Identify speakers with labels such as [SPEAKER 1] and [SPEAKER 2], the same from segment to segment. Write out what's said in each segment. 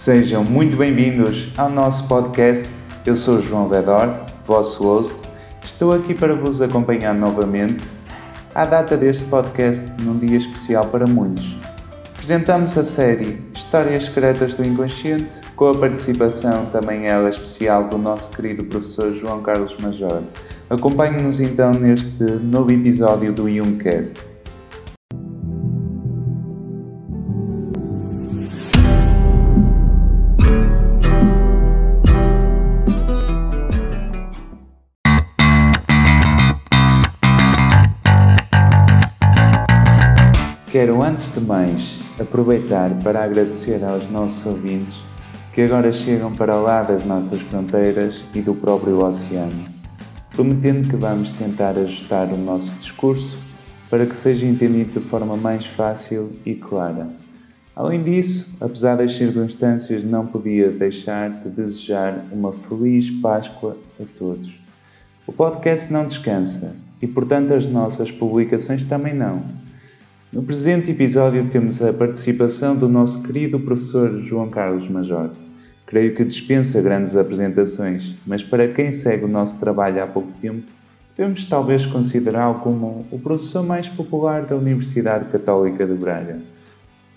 [SPEAKER 1] Sejam muito bem-vindos ao nosso podcast. Eu sou João Vedor, vosso host. Estou aqui para vos acompanhar novamente à data deste podcast, num dia especial para muitos. Apresentamos a série Histórias Secretas do Inconsciente, com a participação também ela especial do nosso querido professor João Carlos Major. Acompanhe-nos então neste novo episódio do Youngcast. Quero antes de mais aproveitar para agradecer aos nossos ouvintes que agora chegam para lá das nossas fronteiras e do próprio oceano, prometendo que vamos tentar ajustar o nosso discurso para que seja entendido de forma mais fácil e clara. Além disso, apesar das circunstâncias, não podia deixar de desejar uma feliz Páscoa a todos. O podcast não descansa e, portanto, as nossas publicações também não. No presente episódio temos a participação do nosso querido professor João Carlos Major. Creio que dispensa grandes apresentações, mas para quem segue o nosso trabalho há pouco tempo, devemos talvez considerá-lo como o professor mais popular da Universidade Católica de Braga,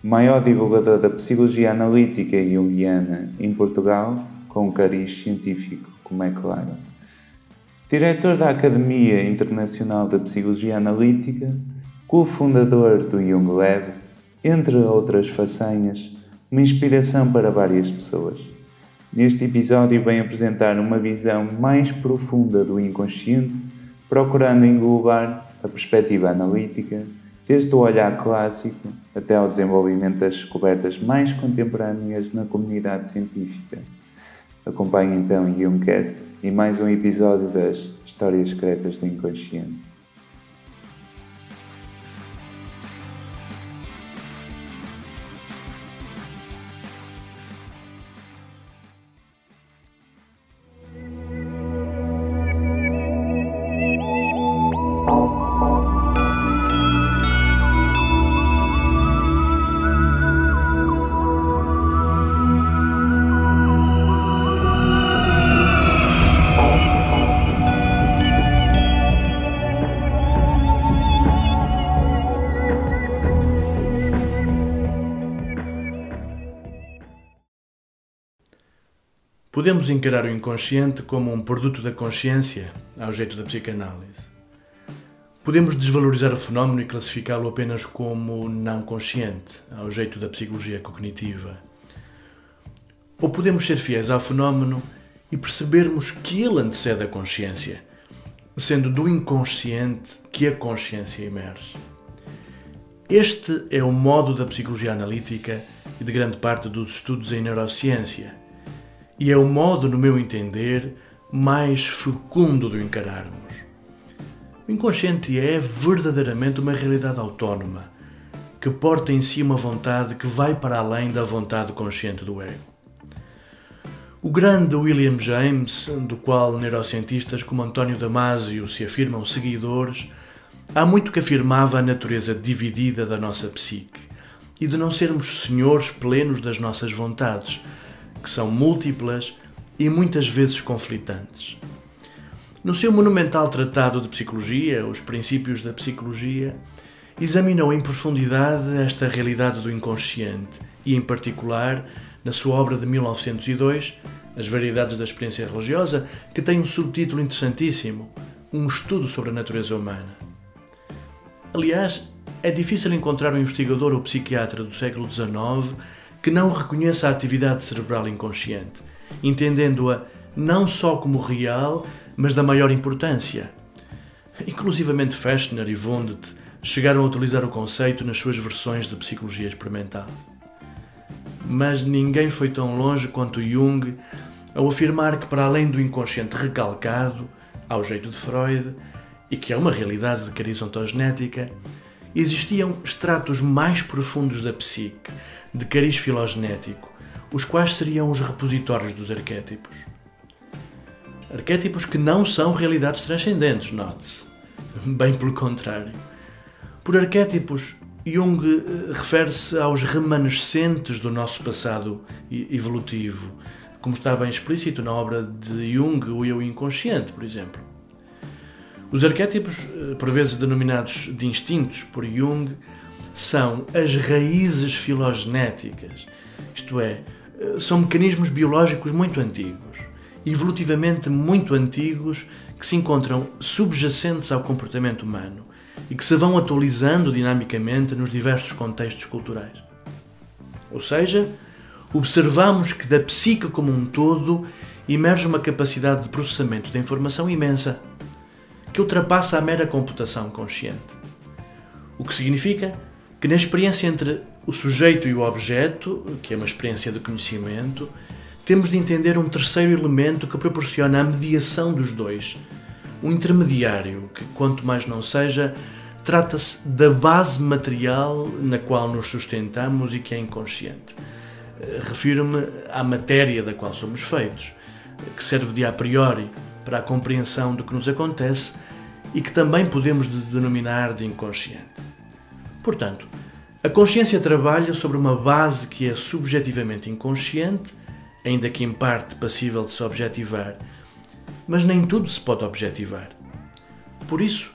[SPEAKER 1] maior divulgador da psicologia analítica e junguiana em Portugal, com um cariz científico, como é claro. Diretor da Academia Internacional da Psicologia Analítica, cofundador do Young Lab, entre outras façanhas, uma inspiração para várias pessoas. Neste episódio vem apresentar uma visão mais profunda do inconsciente, procurando englobar a perspectiva analítica, desde o olhar clássico até ao desenvolvimento das descobertas mais contemporâneas na comunidade científica. Acompanhe então o Youngcast e mais um episódio das Histórias Secretas do Inconsciente.
[SPEAKER 2] Podemos encarar o inconsciente como um produto da consciência, ao jeito da psicanálise. Podemos desvalorizar o fenómeno e classificá-lo apenas como não consciente, ao jeito da psicologia cognitiva. Ou podemos ser fiéis ao fenómeno e percebermos que ele antecede a consciência, sendo do inconsciente que a consciência emerge. Este é o modo da psicologia analítica e de grande parte dos estudos em neurociência e é o modo, no meu entender, mais fecundo de o encararmos. O inconsciente é verdadeiramente uma realidade autónoma, que porta em si uma vontade que vai para além da vontade consciente do ego. O grande William James, do qual neurocientistas como António Damasio se afirmam seguidores, há muito que afirmava a natureza dividida da nossa psique e de não sermos senhores plenos das nossas vontades, que são múltiplas e muitas vezes conflitantes. No seu monumental tratado de psicologia, Os Princípios da Psicologia, examinou em profundidade esta realidade do inconsciente e, em particular, na sua obra de 1902, As Variedades da Experiência Religiosa, que tem um subtítulo interessantíssimo: Um estudo sobre a natureza humana. Aliás, é difícil encontrar um investigador ou psiquiatra do século XIX que não reconheça a atividade cerebral inconsciente, entendendo-a não só como real, mas da maior importância. Inclusivamente Fechner e Wundt chegaram a utilizar o conceito nas suas versões de psicologia experimental. Mas ninguém foi tão longe quanto Jung ao afirmar que, para além do inconsciente recalcado, ao jeito de Freud, e que é uma realidade de cariz ontogenética, existiam estratos mais profundos da psique, de cariz filogenético, os quais seriam os repositórios dos arquétipos. Arquétipos que não são realidades transcendentes, note-se. Bem pelo contrário. Por arquétipos, Jung eh, refere-se aos remanescentes do nosso passado evolutivo, como está bem explícito na obra de Jung, O Eu Inconsciente, por exemplo. Os arquétipos, eh, por vezes denominados de instintos por Jung, são as raízes filogenéticas, isto é, eh, são mecanismos biológicos muito antigos, evolutivamente muito antigos, que se encontram subjacentes ao comportamento humano e que se vão atualizando dinamicamente nos diversos contextos culturais. Ou seja, observamos que da psique como um todo emerge uma capacidade de processamento da informação imensa, que ultrapassa a mera computação consciente. O que significa que na experiência entre o sujeito e o objeto, que é uma experiência de conhecimento, temos de entender um terceiro elemento que proporciona a mediação dos dois, um intermediário que, quanto mais não seja, trata-se da base material na qual nos sustentamos e que é inconsciente. Eh, refiro-me à matéria da qual somos feitos, que serve de a priori para a compreensão do que nos acontece e que também podemos denominar de inconsciente. Portanto, a consciência trabalha sobre uma base que é subjetivamente inconsciente, ainda que em parte passível de se objetivar, mas nem tudo se pode objetivar. Por isso,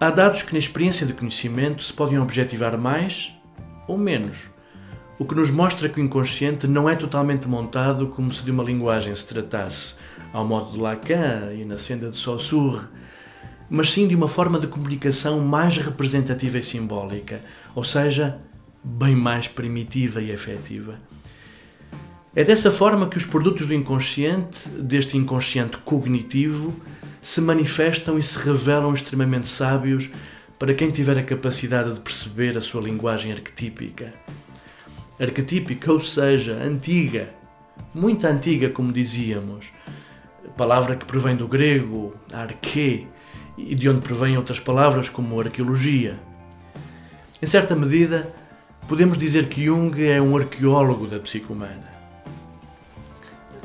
[SPEAKER 2] há dados que na experiência de conhecimento se podem objetivar mais ou menos o que nos mostra que o inconsciente não é totalmente montado como se de uma linguagem se tratasse, ao modo de Lacan e na senda de Saussure, mas sim de uma forma de comunicação mais representativa e simbólica, ou seja, bem mais primitiva e efetiva. É dessa forma que os produtos do inconsciente, deste inconsciente cognitivo, se manifestam e se revelam extremamente sábios para quem tiver a capacidade de perceber a sua linguagem arquetípica arquetípica, ou seja, antiga, muito antiga, como dizíamos, palavra que provém do grego, arque, e de onde provém outras palavras como arqueologia. Em certa medida, podemos dizer que Jung é um arqueólogo da psique humana.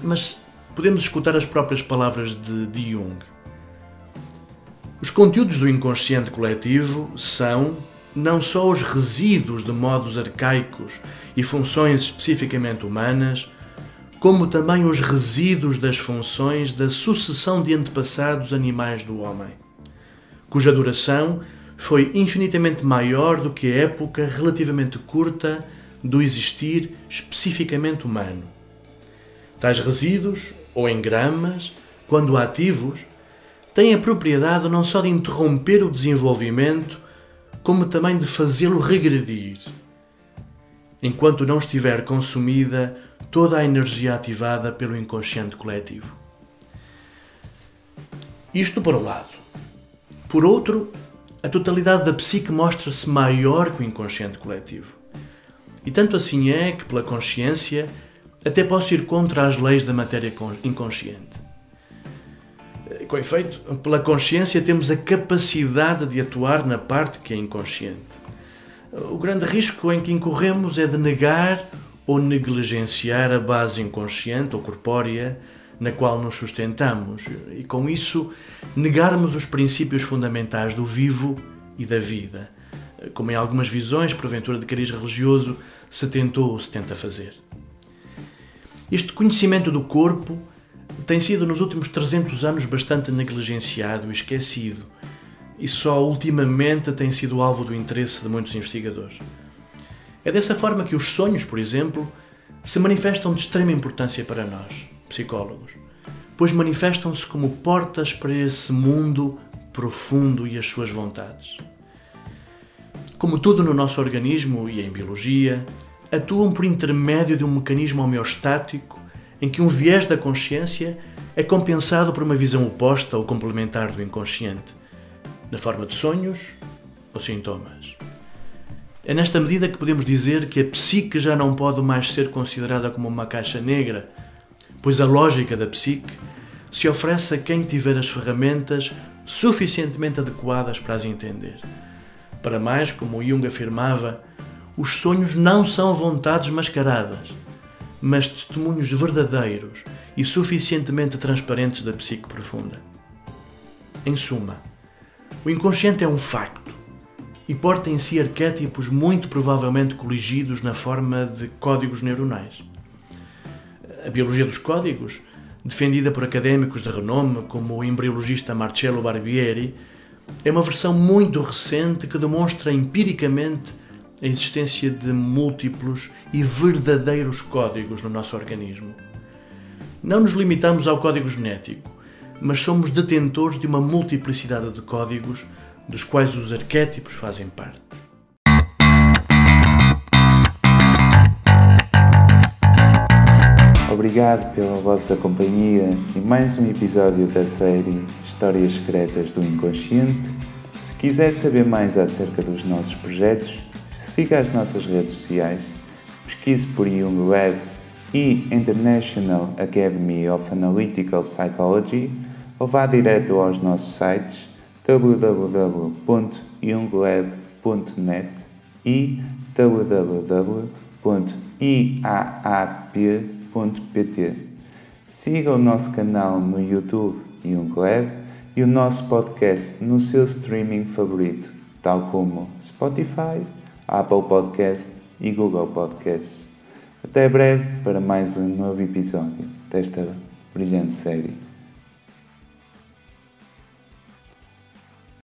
[SPEAKER 2] Mas podemos escutar as próprias palavras de, de Jung. Os conteúdos do inconsciente coletivo são, não só os resíduos de modos arcaicos e funções especificamente humanas, como também os resíduos das funções da sucessão de antepassados animais do homem, cuja duração foi infinitamente maior do que a época relativamente curta do existir especificamente humano. Tais resíduos, ou engramas, quando ativos, têm a propriedade não só de interromper o desenvolvimento, como também de fazê-lo regredir, enquanto não estiver consumida toda a energia ativada pelo inconsciente coletivo. Isto por um lado. Por outro, a totalidade da psique mostra-se maior que o inconsciente coletivo. E tanto assim é que, pela consciência, até posso ir contra as leis da matéria inconsciente. Com efeito, pela consciência temos a capacidade de atuar na parte que é inconsciente. O grande risco em que incorremos é de negar ou negligenciar a base inconsciente ou corpórea na qual nos sustentamos e, com isso, negarmos os princípios fundamentais do vivo e da vida, como em algumas visões, porventura de cariz religioso, se tentou ou se tenta fazer. Este conhecimento do corpo tem sido nos últimos 300 anos bastante negligenciado e esquecido, e só ultimamente tem sido alvo do interesse de muitos investigadores. É dessa forma que os sonhos, por exemplo, se manifestam de extrema importância para nós, psicólogos, pois manifestam-se como portas para esse mundo profundo e as suas vontades. Como tudo no nosso organismo e em biologia, atuam por intermédio de um mecanismo homeostático em que um viés da consciência é compensado por uma visão oposta ou complementar do inconsciente, na forma de sonhos ou sintomas. É nesta medida que podemos dizer que a psique já não pode mais ser considerada como uma caixa negra, pois a lógica da psique se oferece a quem tiver as ferramentas suficientemente adequadas para as entender. Para mais, como Jung afirmava, os sonhos não são vontades mascaradas, mas testemunhos verdadeiros e suficientemente transparentes da psique profunda. Em suma, o inconsciente é um facto e porta em si arquétipos muito provavelmente coligidos na forma de códigos neuronais. A biologia dos códigos, defendida por académicos de renome como o embriologista Marcello Barbieri, é uma versão muito recente que demonstra empiricamente a existência de múltiplos e verdadeiros códigos no nosso organismo. Não nos limitamos ao código genético, mas somos detentores de uma multiplicidade de códigos dos quais os arquétipos fazem parte.
[SPEAKER 1] Obrigado pela vossa companhia e mais um episódio da série Histórias Secretas do Inconsciente. Se quiser saber mais acerca dos nossos projetos, siga as nossas redes sociais, pesquise por Jung Lab e International Academy of Analytical Psychology ou vá direto aos nossos sites www.junglab.net e www.iaap.pt. Siga o nosso canal no YouTube Junglab e o nosso podcast no seu streaming favorito, tal como Spotify, Apple Podcast e Google Podcasts. Até breve para mais um novo episódio desta brilhante série.